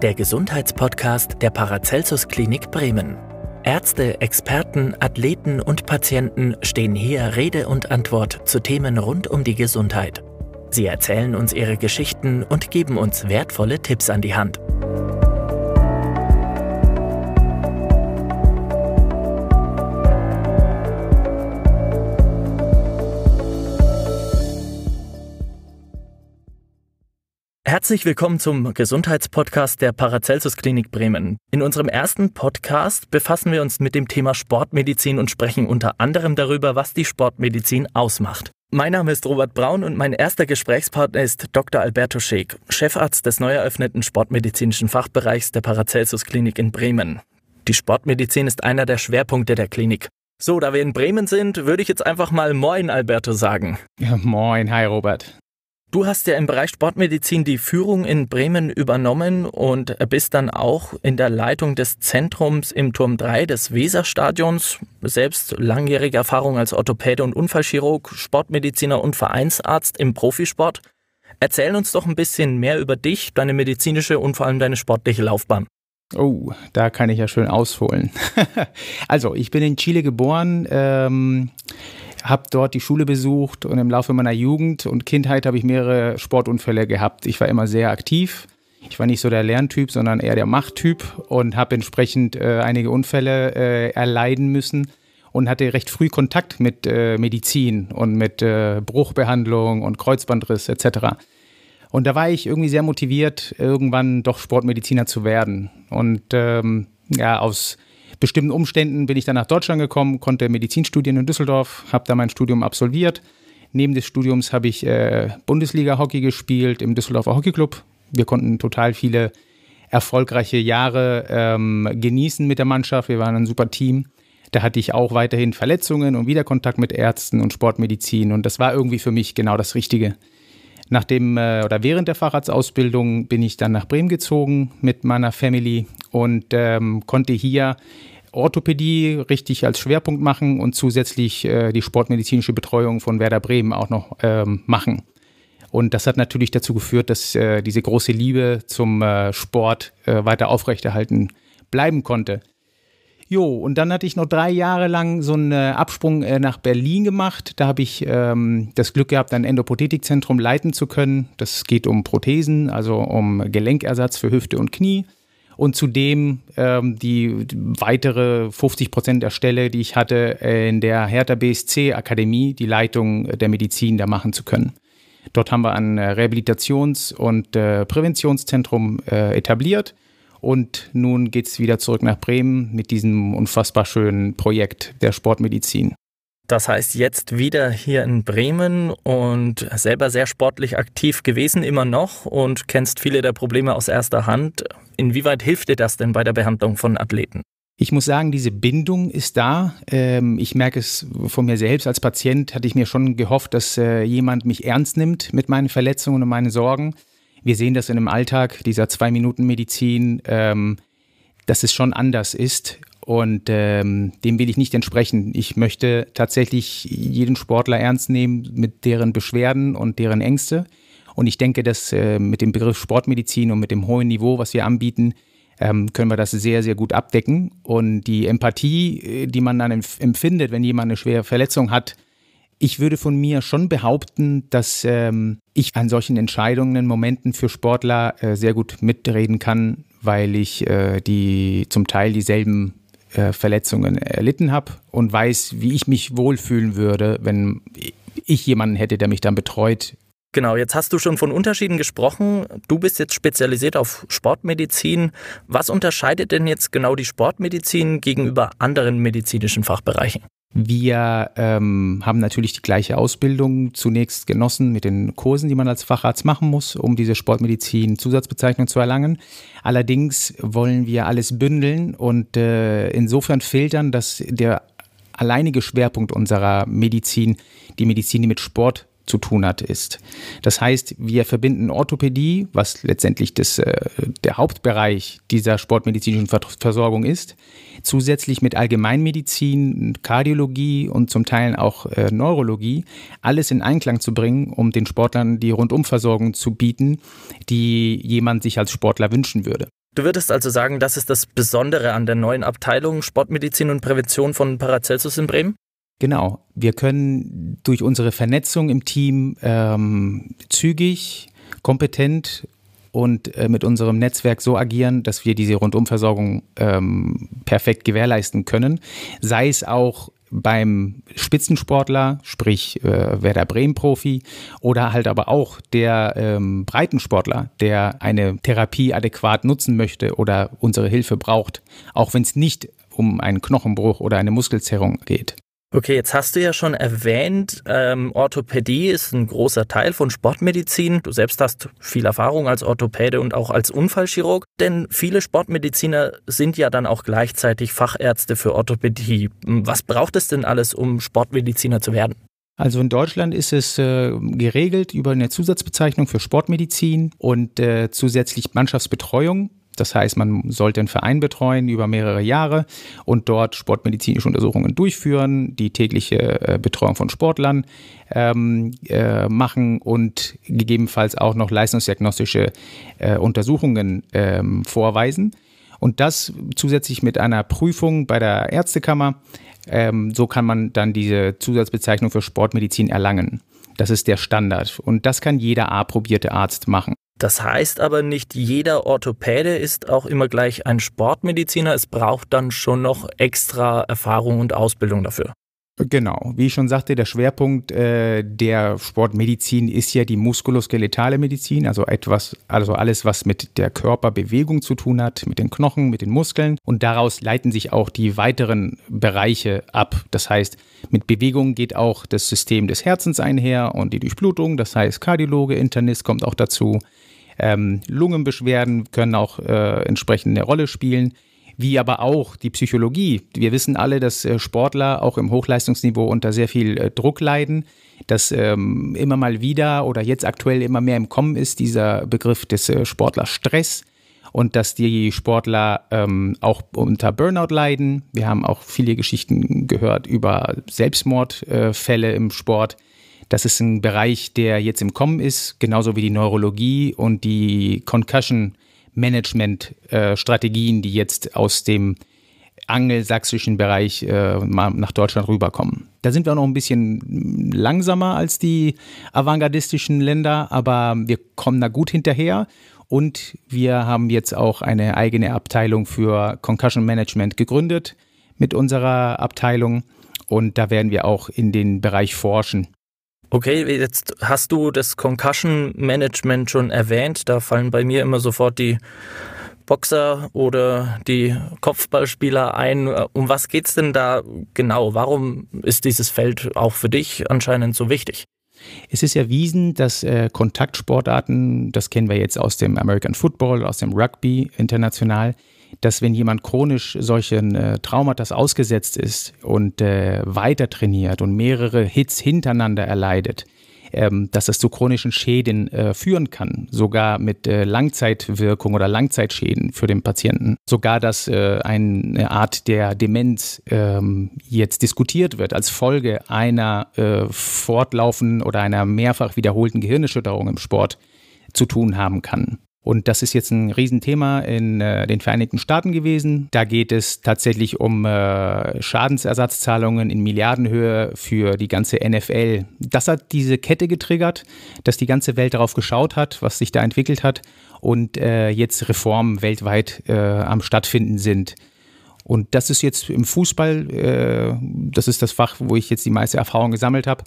der Gesundheitspodcast der Paracelsus Klinik Bremen. Ärzte, Experten, Athleten und Patienten stehen hier Rede und Antwort zu Themen rund um die Gesundheit. Sie erzählen uns ihre Geschichten und geben uns wertvolle Tipps an die Hand. Herzlich willkommen zum Gesundheitspodcast der Paracelsus Klinik Bremen. In unserem ersten Podcast befassen wir uns mit dem Thema Sportmedizin und sprechen unter anderem darüber, was die Sportmedizin ausmacht. Mein Name ist Robert Braun und mein erster Gesprächspartner ist Dr. Alberto Scheek, Chefarzt des neu eröffneten sportmedizinischen Fachbereichs der Paracelsus Klinik in Bremen. Die Sportmedizin ist einer der Schwerpunkte der Klinik. So, da wir in Bremen sind, würde ich jetzt einfach mal Moin Alberto sagen. Ja, moin, hi Robert. Du hast ja im Bereich Sportmedizin die Führung in Bremen übernommen und bist dann auch in der Leitung des Zentrums im Turm 3 des Weserstadions. Selbst langjährige Erfahrung als Orthopäde und Unfallchirurg, Sportmediziner und Vereinsarzt im Profisport. Erzähl uns doch ein bisschen mehr über dich, deine medizinische und vor allem deine sportliche Laufbahn. Oh, da kann ich ja schön ausholen. also, ich bin in Chile geboren. Ähm habe dort die Schule besucht und im Laufe meiner Jugend und Kindheit habe ich mehrere Sportunfälle gehabt. Ich war immer sehr aktiv. Ich war nicht so der Lerntyp, sondern eher der Machttyp und habe entsprechend äh, einige Unfälle äh, erleiden müssen und hatte recht früh Kontakt mit äh, Medizin und mit äh, Bruchbehandlung und Kreuzbandriss etc. Und da war ich irgendwie sehr motiviert, irgendwann doch Sportmediziner zu werden. Und ähm, ja, aus bestimmten Umständen bin ich dann nach Deutschland gekommen, konnte Medizinstudien in Düsseldorf, habe da mein Studium absolviert. Neben des Studiums habe ich äh, Bundesliga-Hockey gespielt im Düsseldorfer Hockeyclub. Wir konnten total viele erfolgreiche Jahre ähm, genießen mit der Mannschaft. Wir waren ein super Team. Da hatte ich auch weiterhin Verletzungen und Wiederkontakt mit Ärzten und Sportmedizin. Und das war irgendwie für mich genau das Richtige. Nach dem äh, oder während der Facharztausbildung bin ich dann nach Bremen gezogen mit meiner Family und ähm, konnte hier Orthopädie richtig als Schwerpunkt machen und zusätzlich äh, die sportmedizinische Betreuung von Werder Bremen auch noch ähm, machen. Und das hat natürlich dazu geführt, dass äh, diese große Liebe zum äh, Sport äh, weiter aufrechterhalten bleiben konnte. Jo, und dann hatte ich noch drei Jahre lang so einen äh, Absprung äh, nach Berlin gemacht. Da habe ich ähm, das Glück gehabt, ein Endoprothetikzentrum leiten zu können. Das geht um Prothesen, also um Gelenkersatz für Hüfte und Knie und zudem ähm, die weitere 50 Prozent der Stelle, die ich hatte, in der Hertha BSC Akademie, die Leitung der Medizin da machen zu können. Dort haben wir ein Rehabilitations- und äh, Präventionszentrum äh, etabliert. Und nun geht es wieder zurück nach Bremen mit diesem unfassbar schönen Projekt der Sportmedizin. Das heißt, jetzt wieder hier in Bremen und selber sehr sportlich aktiv gewesen, immer noch und kennst viele der Probleme aus erster Hand. Inwieweit hilft dir das denn bei der Behandlung von Athleten? Ich muss sagen, diese Bindung ist da. Ähm, ich merke es von mir selbst. Als Patient hatte ich mir schon gehofft, dass äh, jemand mich ernst nimmt mit meinen Verletzungen und meinen Sorgen. Wir sehen das in einem Alltag dieser Zwei-Minuten-Medizin, ähm, dass es schon anders ist. Und ähm, dem will ich nicht entsprechen. Ich möchte tatsächlich jeden Sportler ernst nehmen mit deren Beschwerden und deren Ängste. Und ich denke, dass äh, mit dem Begriff Sportmedizin und mit dem hohen Niveau, was wir anbieten, ähm, können wir das sehr, sehr gut abdecken. Und die Empathie, äh, die man dann empfindet, wenn jemand eine schwere Verletzung hat, ich würde von mir schon behaupten, dass ähm, ich an solchen Entscheidungen, Momenten für Sportler äh, sehr gut mitreden kann, weil ich äh, die zum Teil dieselben äh, Verletzungen erlitten habe und weiß, wie ich mich wohlfühlen würde, wenn ich jemanden hätte, der mich dann betreut. Genau, jetzt hast du schon von Unterschieden gesprochen. Du bist jetzt spezialisiert auf Sportmedizin. Was unterscheidet denn jetzt genau die Sportmedizin gegenüber anderen medizinischen Fachbereichen? Wir ähm, haben natürlich die gleiche Ausbildung zunächst genossen mit den Kursen, die man als Facharzt machen muss, um diese Sportmedizin-Zusatzbezeichnung zu erlangen. Allerdings wollen wir alles bündeln und äh, insofern filtern, dass der alleinige Schwerpunkt unserer Medizin die Medizin, die mit Sport zu tun hat, ist. Das heißt, wir verbinden Orthopädie, was letztendlich das, äh, der Hauptbereich dieser sportmedizinischen Versorgung ist, zusätzlich mit Allgemeinmedizin, Kardiologie und zum Teil auch äh, Neurologie, alles in Einklang zu bringen, um den Sportlern die Rundumversorgung zu bieten, die jemand sich als Sportler wünschen würde. Du würdest also sagen, das ist das Besondere an der neuen Abteilung Sportmedizin und Prävention von Paracelsus in Bremen? Genau. Wir können durch unsere Vernetzung im Team ähm, zügig, kompetent und äh, mit unserem Netzwerk so agieren, dass wir diese Rundumversorgung ähm, perfekt gewährleisten können. Sei es auch beim Spitzensportler, sprich äh, Werder Bremen-Profi, oder halt aber auch der ähm, Breitensportler, der eine Therapie adäquat nutzen möchte oder unsere Hilfe braucht, auch wenn es nicht um einen Knochenbruch oder eine Muskelzerrung geht. Okay, jetzt hast du ja schon erwähnt, ähm, Orthopädie ist ein großer Teil von Sportmedizin. Du selbst hast viel Erfahrung als Orthopäde und auch als Unfallchirurg, denn viele Sportmediziner sind ja dann auch gleichzeitig Fachärzte für Orthopädie. Was braucht es denn alles, um Sportmediziner zu werden? Also in Deutschland ist es äh, geregelt über eine Zusatzbezeichnung für Sportmedizin und äh, zusätzlich Mannschaftsbetreuung. Das heißt, man sollte einen Verein betreuen über mehrere Jahre und dort sportmedizinische Untersuchungen durchführen, die tägliche äh, Betreuung von Sportlern ähm, äh, machen und gegebenenfalls auch noch leistungsdiagnostische äh, Untersuchungen ähm, vorweisen. Und das zusätzlich mit einer Prüfung bei der Ärztekammer. Ähm, so kann man dann diese Zusatzbezeichnung für Sportmedizin erlangen. Das ist der Standard. Und das kann jeder A-probierte Arzt machen. Das heißt aber nicht jeder Orthopäde ist auch immer gleich ein Sportmediziner. Es braucht dann schon noch extra Erfahrung und Ausbildung dafür. Genau, wie ich schon sagte, der Schwerpunkt äh, der Sportmedizin ist ja die muskuloskeletale Medizin, also etwas, also alles, was mit der Körperbewegung zu tun hat, mit den Knochen, mit den Muskeln. Und daraus leiten sich auch die weiteren Bereiche ab. Das heißt, mit Bewegung geht auch das System des Herzens einher und die Durchblutung. Das heißt, Kardiologe, Internist kommt auch dazu. Ähm, Lungenbeschwerden können auch äh, entsprechend eine Rolle spielen, wie aber auch die Psychologie. Wir wissen alle, dass äh, Sportler auch im Hochleistungsniveau unter sehr viel äh, Druck leiden, dass ähm, immer mal wieder oder jetzt aktuell immer mehr im Kommen ist dieser Begriff des äh, Sportlerstress und dass die Sportler ähm, auch unter Burnout leiden. Wir haben auch viele Geschichten gehört über Selbstmordfälle im Sport. Das ist ein Bereich, der jetzt im Kommen ist, genauso wie die Neurologie und die Concussion Management äh, Strategien, die jetzt aus dem angelsächsischen Bereich äh, nach Deutschland rüberkommen. Da sind wir auch noch ein bisschen langsamer als die avantgardistischen Länder, aber wir kommen da gut hinterher. Und wir haben jetzt auch eine eigene Abteilung für Concussion Management gegründet mit unserer Abteilung. Und da werden wir auch in den Bereich forschen. Okay, jetzt hast du das Concussion Management schon erwähnt. Da fallen bei mir immer sofort die Boxer oder die Kopfballspieler ein. Um was geht es denn da genau? Warum ist dieses Feld auch für dich anscheinend so wichtig? Es ist erwiesen, dass äh, Kontaktsportarten, das kennen wir jetzt aus dem American Football, aus dem Rugby international, dass wenn jemand chronisch solchen äh, Traumata ausgesetzt ist und äh, weiter trainiert und mehrere Hits hintereinander erleidet, ähm, dass das zu chronischen Schäden äh, führen kann, sogar mit äh, Langzeitwirkung oder Langzeitschäden für den Patienten. Sogar, dass äh, eine Art der Demenz ähm, jetzt diskutiert wird als Folge einer äh, fortlaufenden oder einer mehrfach wiederholten Gehirnerschütterung im Sport zu tun haben kann. Und das ist jetzt ein Riesenthema in äh, den Vereinigten Staaten gewesen. Da geht es tatsächlich um äh, Schadensersatzzahlungen in Milliardenhöhe für die ganze NFL. Das hat diese Kette getriggert, dass die ganze Welt darauf geschaut hat, was sich da entwickelt hat und äh, jetzt Reformen weltweit äh, am stattfinden sind. Und das ist jetzt im Fußball, äh, das ist das Fach, wo ich jetzt die meiste Erfahrung gesammelt habe,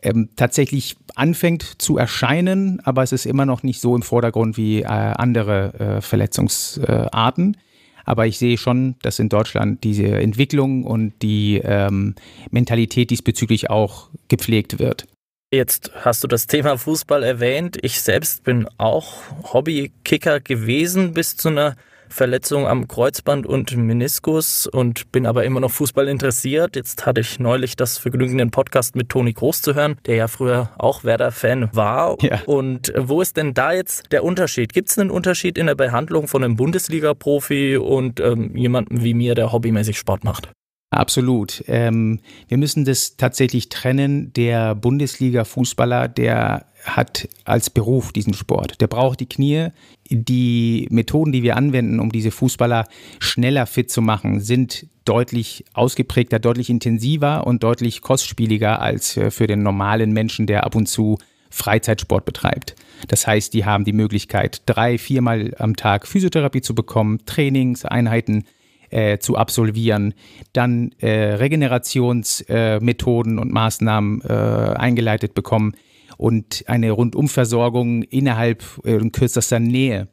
ähm, tatsächlich anfängt zu erscheinen, aber es ist immer noch nicht so im Vordergrund wie äh, andere äh, Verletzungsarten. Aber ich sehe schon, dass in Deutschland diese Entwicklung und die ähm, Mentalität diesbezüglich auch gepflegt wird. Jetzt hast du das Thema Fußball erwähnt. Ich selbst bin auch Hobbykicker gewesen bis zu einer Verletzung am Kreuzband und Meniskus und bin aber immer noch Fußball interessiert. Jetzt hatte ich neulich das Vergnügen, den Podcast mit Toni Groß zu hören, der ja früher auch Werder-Fan war. Ja. Und wo ist denn da jetzt der Unterschied? Gibt es einen Unterschied in der Behandlung von einem Bundesliga-Profi und ähm, jemandem wie mir, der hobbymäßig Sport macht? Absolut. Ähm, wir müssen das tatsächlich trennen. Der Bundesliga-Fußballer, der hat als Beruf diesen Sport. Der braucht die Knie. Die Methoden, die wir anwenden, um diese Fußballer schneller fit zu machen, sind deutlich ausgeprägter, deutlich intensiver und deutlich kostspieliger als äh, für den normalen Menschen, der ab und zu Freizeitsport betreibt. Das heißt, die haben die Möglichkeit, drei, viermal am Tag Physiotherapie zu bekommen, Trainingseinheiten äh, zu absolvieren, dann äh, Regenerationsmethoden äh, und Maßnahmen äh, eingeleitet bekommen und eine Rundumversorgung innerhalb äh, kürzester Nähe.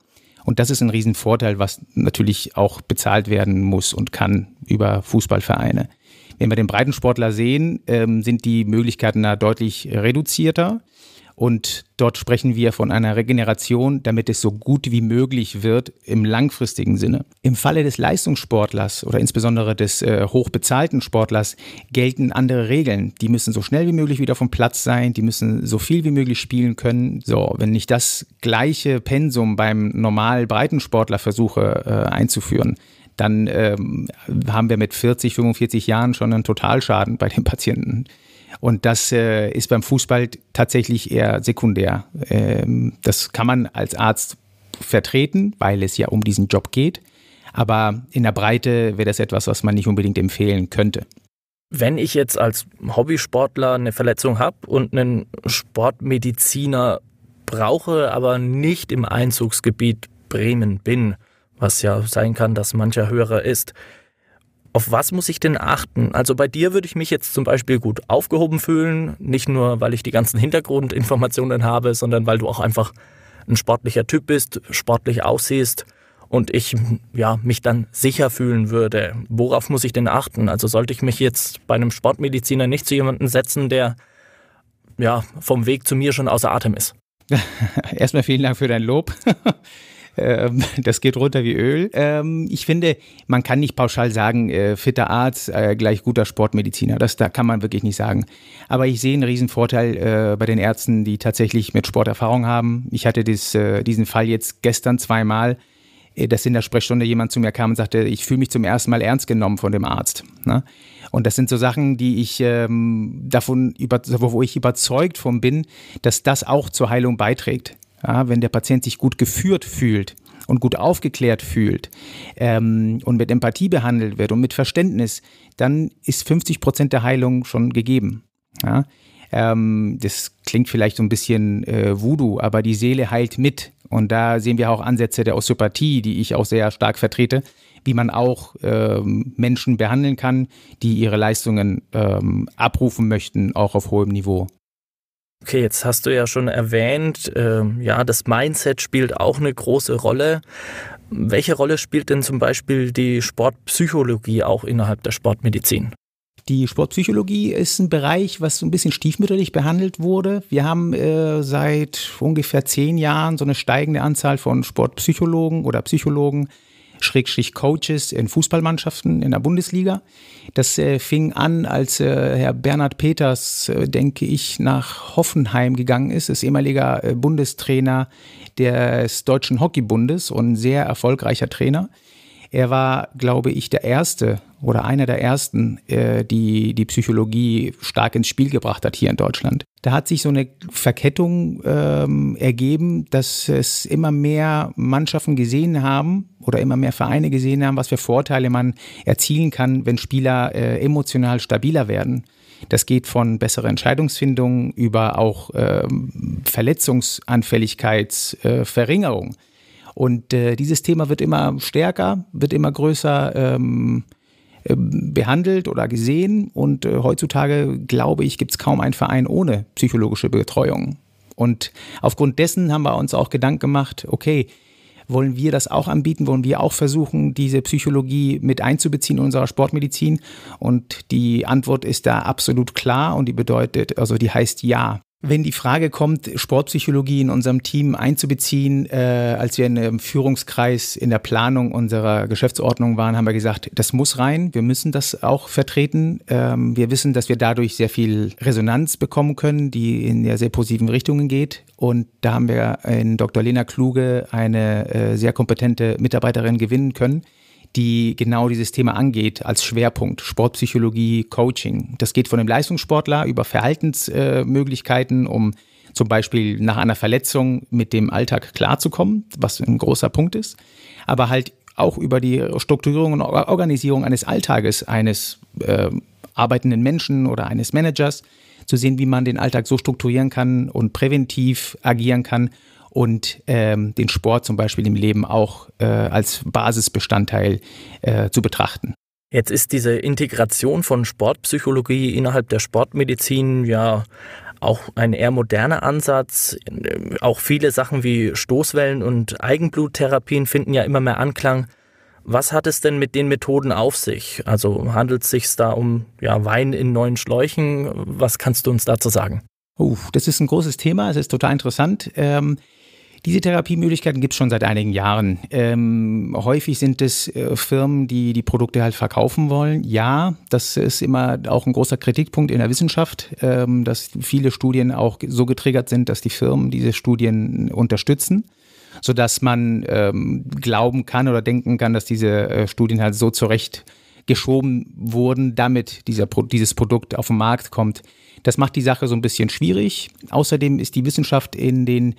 Und das ist ein Riesenvorteil, was natürlich auch bezahlt werden muss und kann über Fußballvereine. Wenn wir den Breitensportler sehen, ähm, sind die Möglichkeiten da deutlich reduzierter. Und dort sprechen wir von einer Regeneration, damit es so gut wie möglich wird im langfristigen Sinne. Im Falle des Leistungssportlers oder insbesondere des äh, hochbezahlten Sportlers gelten andere Regeln. Die müssen so schnell wie möglich wieder vom Platz sein, die müssen so viel wie möglich spielen können. So, wenn ich das gleiche Pensum beim normal Breitensportler versuche äh, einzuführen, dann ähm, haben wir mit 40, 45 Jahren schon einen Totalschaden bei den Patienten. Und das äh, ist beim Fußball tatsächlich eher sekundär. Ähm, das kann man als Arzt vertreten, weil es ja um diesen Job geht. Aber in der Breite wäre das etwas, was man nicht unbedingt empfehlen könnte. Wenn ich jetzt als Hobbysportler eine Verletzung habe und einen Sportmediziner brauche, aber nicht im Einzugsgebiet Bremen bin, was ja sein kann, dass mancher Hörer ist, auf was muss ich denn achten? Also bei dir würde ich mich jetzt zum Beispiel gut aufgehoben fühlen, nicht nur, weil ich die ganzen Hintergrundinformationen habe, sondern weil du auch einfach ein sportlicher Typ bist, sportlich aussiehst und ich ja, mich dann sicher fühlen würde. Worauf muss ich denn achten? Also sollte ich mich jetzt bei einem Sportmediziner nicht zu jemandem setzen, der ja, vom Weg zu mir schon außer Atem ist? Erstmal vielen Dank für dein Lob. Ähm, das geht runter wie Öl. Ähm, ich finde, man kann nicht pauschal sagen, äh, fitter Arzt äh, gleich guter Sportmediziner. Das da kann man wirklich nicht sagen. Aber ich sehe einen riesen Vorteil äh, bei den Ärzten, die tatsächlich mit Sport Erfahrung haben. Ich hatte dies, diesen Fall jetzt gestern zweimal dass in der Sprechstunde jemand zu mir kam und sagte, ich fühle mich zum ersten Mal ernst genommen von dem Arzt. Ne? Und das sind so Sachen, die ich ähm, davon über, wo ich überzeugt von bin, dass das auch zur Heilung beiträgt. Ja, wenn der Patient sich gut geführt fühlt und gut aufgeklärt fühlt ähm, und mit Empathie behandelt wird und mit Verständnis, dann ist 50 Prozent der Heilung schon gegeben. Ja? Ähm, das klingt vielleicht so ein bisschen äh, Voodoo, aber die Seele heilt mit. Und da sehen wir auch Ansätze der Osteopathie, die ich auch sehr stark vertrete, wie man auch ähm, Menschen behandeln kann, die ihre Leistungen ähm, abrufen möchten, auch auf hohem Niveau. Okay, jetzt hast du ja schon erwähnt, äh, ja, das Mindset spielt auch eine große Rolle. Welche Rolle spielt denn zum Beispiel die Sportpsychologie auch innerhalb der Sportmedizin? Die Sportpsychologie ist ein Bereich, was so ein bisschen stiefmütterlich behandelt wurde. Wir haben äh, seit ungefähr zehn Jahren so eine steigende Anzahl von Sportpsychologen oder Psychologen, Schrägstrich Coaches in Fußballmannschaften in der Bundesliga. Das äh, fing an, als äh, Herr Bernhard Peters, äh, denke ich, nach Hoffenheim gegangen ist, ist ehemaliger äh, Bundestrainer des Deutschen Hockeybundes und sehr erfolgreicher Trainer. Er war, glaube ich, der Erste oder einer der Ersten, äh, die die Psychologie stark ins Spiel gebracht hat hier in Deutschland. Da hat sich so eine Verkettung ähm, ergeben, dass es immer mehr Mannschaften gesehen haben oder immer mehr Vereine gesehen haben, was für Vorteile man erzielen kann, wenn Spieler äh, emotional stabiler werden. Das geht von besserer Entscheidungsfindung über auch ähm, Verletzungsanfälligkeitsverringerung. Äh, und äh, dieses Thema wird immer stärker, wird immer größer ähm, äh, behandelt oder gesehen. Und äh, heutzutage, glaube ich, gibt es kaum einen Verein ohne psychologische Betreuung. Und aufgrund dessen haben wir uns auch Gedanken gemacht, okay, wollen wir das auch anbieten? Wollen wir auch versuchen, diese Psychologie mit einzubeziehen in unserer Sportmedizin? Und die Antwort ist da absolut klar und die bedeutet, also die heißt ja. Wenn die Frage kommt, Sportpsychologie in unserem Team einzubeziehen, äh, als wir in einem Führungskreis in der Planung unserer Geschäftsordnung waren, haben wir gesagt, das muss rein, wir müssen das auch vertreten. Ähm, wir wissen, dass wir dadurch sehr viel Resonanz bekommen können, die in sehr, sehr positiven Richtungen geht. Und da haben wir in Dr. Lena Kluge eine äh, sehr kompetente Mitarbeiterin gewinnen können, die genau dieses Thema angeht als Schwerpunkt. Sportpsychologie, Coaching. Das geht von dem Leistungssportler über Verhaltensmöglichkeiten, um zum Beispiel nach einer Verletzung mit dem Alltag klarzukommen, was ein großer Punkt ist, aber halt auch über die Strukturierung und Organisierung eines Alltages eines äh, arbeitenden Menschen oder eines Managers, zu sehen, wie man den Alltag so strukturieren kann und präventiv agieren kann und ähm, den Sport zum Beispiel im Leben auch äh, als Basisbestandteil äh, zu betrachten. Jetzt ist diese Integration von Sportpsychologie innerhalb der Sportmedizin ja auch ein eher moderner Ansatz. Auch viele Sachen wie Stoßwellen und Eigenbluttherapien finden ja immer mehr Anklang. Was hat es denn mit den Methoden auf sich? Also handelt es sich da um ja, Wein in neuen Schläuchen? Was kannst du uns dazu sagen? Uh, das ist ein großes Thema, es ist total interessant. Ähm, diese Therapiemöglichkeiten gibt es schon seit einigen Jahren. Ähm, häufig sind es äh, Firmen, die die Produkte halt verkaufen wollen. Ja, das ist immer auch ein großer Kritikpunkt in der Wissenschaft, ähm, dass viele Studien auch so getriggert sind, dass die Firmen diese Studien unterstützen sodass man ähm, glauben kann oder denken kann, dass diese äh, Studien halt so zurecht geschoben wurden, damit dieser, dieses Produkt auf den Markt kommt. Das macht die Sache so ein bisschen schwierig. Außerdem ist die Wissenschaft in den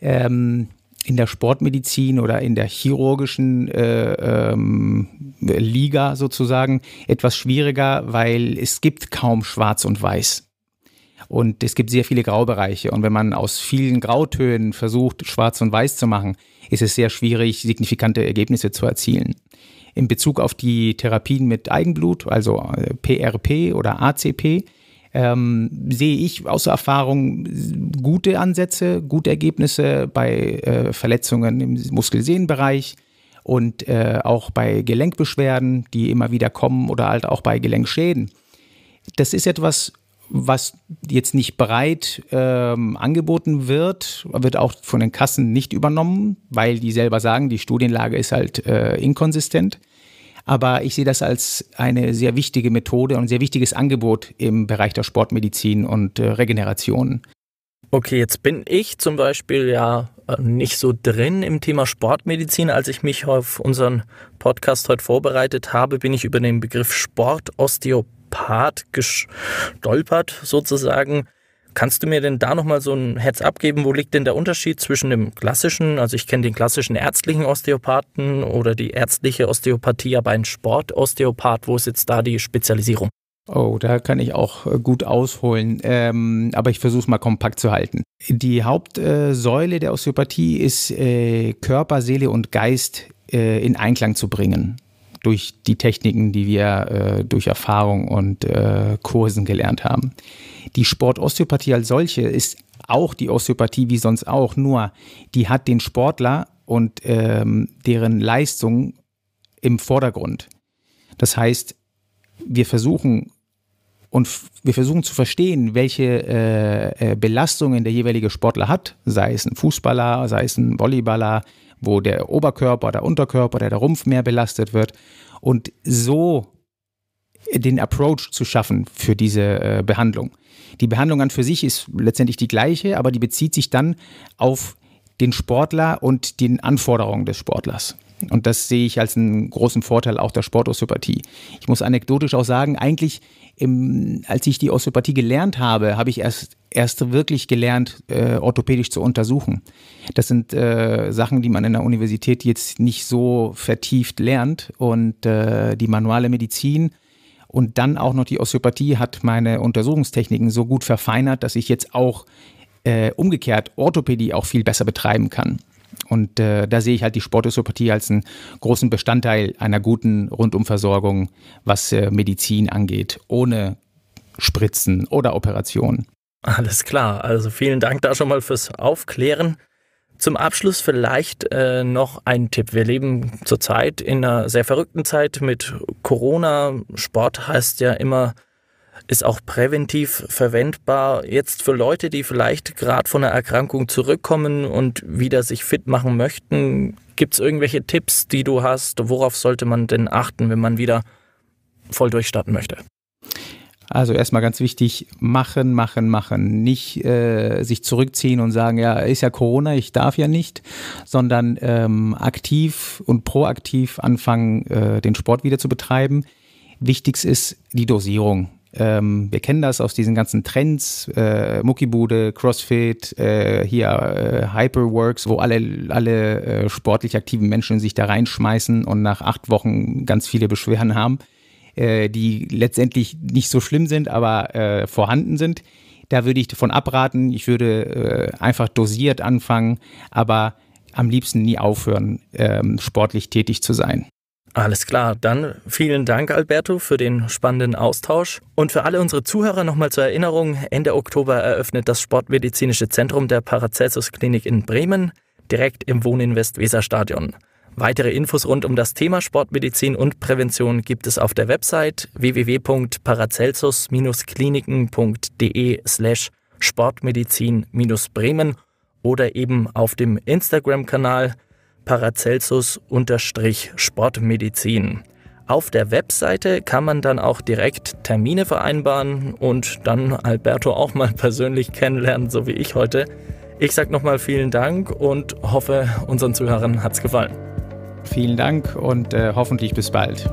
ähm, in der Sportmedizin oder in der chirurgischen äh, ähm, Liga sozusagen etwas schwieriger, weil es gibt kaum Schwarz und Weiß. Und es gibt sehr viele Graubereiche. Und wenn man aus vielen Grautönen versucht, Schwarz und Weiß zu machen, ist es sehr schwierig, signifikante Ergebnisse zu erzielen. In Bezug auf die Therapien mit Eigenblut, also PRP äh, oder ACP, ähm, sehe ich außer Erfahrung gute Ansätze, gute Ergebnisse bei äh, Verletzungen im Muskelsehnenbereich und äh, auch bei Gelenkbeschwerden, die immer wieder kommen oder halt auch bei Gelenkschäden. Das ist etwas, was jetzt nicht breit ähm, angeboten wird, wird auch von den Kassen nicht übernommen, weil die selber sagen, die Studienlage ist halt äh, inkonsistent. Aber ich sehe das als eine sehr wichtige Methode und ein sehr wichtiges Angebot im Bereich der Sportmedizin und äh, Regeneration. Okay, jetzt bin ich zum Beispiel ja äh, nicht so drin im Thema Sportmedizin. Als ich mich auf unseren Podcast heute vorbereitet habe, bin ich über den Begriff Sportosteopath gestolpert sozusagen. Kannst du mir denn da nochmal so ein Heads abgeben? Wo liegt denn der Unterschied zwischen dem klassischen, also ich kenne den klassischen ärztlichen Osteopathen oder die ärztliche Osteopathie, aber ein Sportosteopath, wo ist jetzt da die Spezialisierung? Oh, da kann ich auch äh, gut ausholen, ähm, aber ich versuche es mal kompakt zu halten. Die Hauptsäule äh, der Osteopathie ist äh, Körper, Seele und Geist äh, in Einklang zu bringen durch die Techniken, die wir äh, durch Erfahrung und äh, Kursen gelernt haben. Die Sportosteopathie als solche ist auch die Osteopathie wie sonst auch, nur die hat den Sportler und ähm, deren Leistung im Vordergrund. Das heißt, wir versuchen und wir versuchen zu verstehen, welche äh, äh, Belastungen der jeweilige Sportler hat, sei es ein Fußballer, sei es ein Volleyballer, wo der Oberkörper, der Unterkörper, der, der Rumpf mehr belastet wird und so den Approach zu schaffen für diese äh, Behandlung. Die Behandlung an für sich ist letztendlich die gleiche, aber die bezieht sich dann auf den Sportler und den Anforderungen des Sportlers. Und das sehe ich als einen großen Vorteil auch der Sportosteopathie. Ich muss anekdotisch auch sagen, eigentlich, im, als ich die Osteopathie gelernt habe, habe ich erst, erst wirklich gelernt, äh, orthopädisch zu untersuchen. Das sind äh, Sachen, die man in der Universität jetzt nicht so vertieft lernt. Und äh, die manuelle Medizin und dann auch noch die Osteopathie hat meine Untersuchungstechniken so gut verfeinert, dass ich jetzt auch äh, umgekehrt Orthopädie auch viel besser betreiben kann. Und äh, da sehe ich halt die Sportosteopathie als einen großen Bestandteil einer guten Rundumversorgung, was äh, Medizin angeht, ohne Spritzen oder Operationen. Alles klar, also vielen Dank da schon mal fürs Aufklären. Zum Abschluss vielleicht äh, noch ein Tipp. Wir leben zurzeit in einer sehr verrückten Zeit mit Corona. Sport heißt ja immer, ist auch präventiv verwendbar. Jetzt für Leute, die vielleicht gerade von einer Erkrankung zurückkommen und wieder sich fit machen möchten, gibt es irgendwelche Tipps, die du hast? Worauf sollte man denn achten, wenn man wieder voll durchstarten möchte? Also erstmal ganz wichtig, machen, machen, machen. Nicht äh, sich zurückziehen und sagen, ja, ist ja Corona, ich darf ja nicht, sondern ähm, aktiv und proaktiv anfangen, äh, den Sport wieder zu betreiben. Wichtigst ist die Dosierung. Ähm, wir kennen das aus diesen ganzen Trends, äh, Muckibude, Crossfit, äh, hier äh, Hyperworks, wo alle, alle äh, sportlich aktiven Menschen sich da reinschmeißen und nach acht Wochen ganz viele Beschwerden haben, äh, die letztendlich nicht so schlimm sind, aber äh, vorhanden sind. Da würde ich davon abraten. Ich würde einfach dosiert anfangen, aber am liebsten nie aufhören, ähm, sportlich tätig zu sein. Alles klar, dann vielen Dank, Alberto, für den spannenden Austausch. Und für alle unsere Zuhörer nochmal zur Erinnerung, Ende Oktober eröffnet das Sportmedizinische Zentrum der Paracelsus Klinik in Bremen, direkt im Wohninvest Weserstadion. Weitere Infos rund um das Thema Sportmedizin und Prävention gibt es auf der Website www.paracelsus-kliniken.de slash Sportmedizin-Bremen oder eben auf dem Instagram-Kanal Paracelsus-Sportmedizin. Auf der Webseite kann man dann auch direkt Termine vereinbaren und dann Alberto auch mal persönlich kennenlernen, so wie ich heute. Ich sage nochmal vielen Dank und hoffe, unseren Zuhörern hat es gefallen. Vielen Dank und äh, hoffentlich bis bald.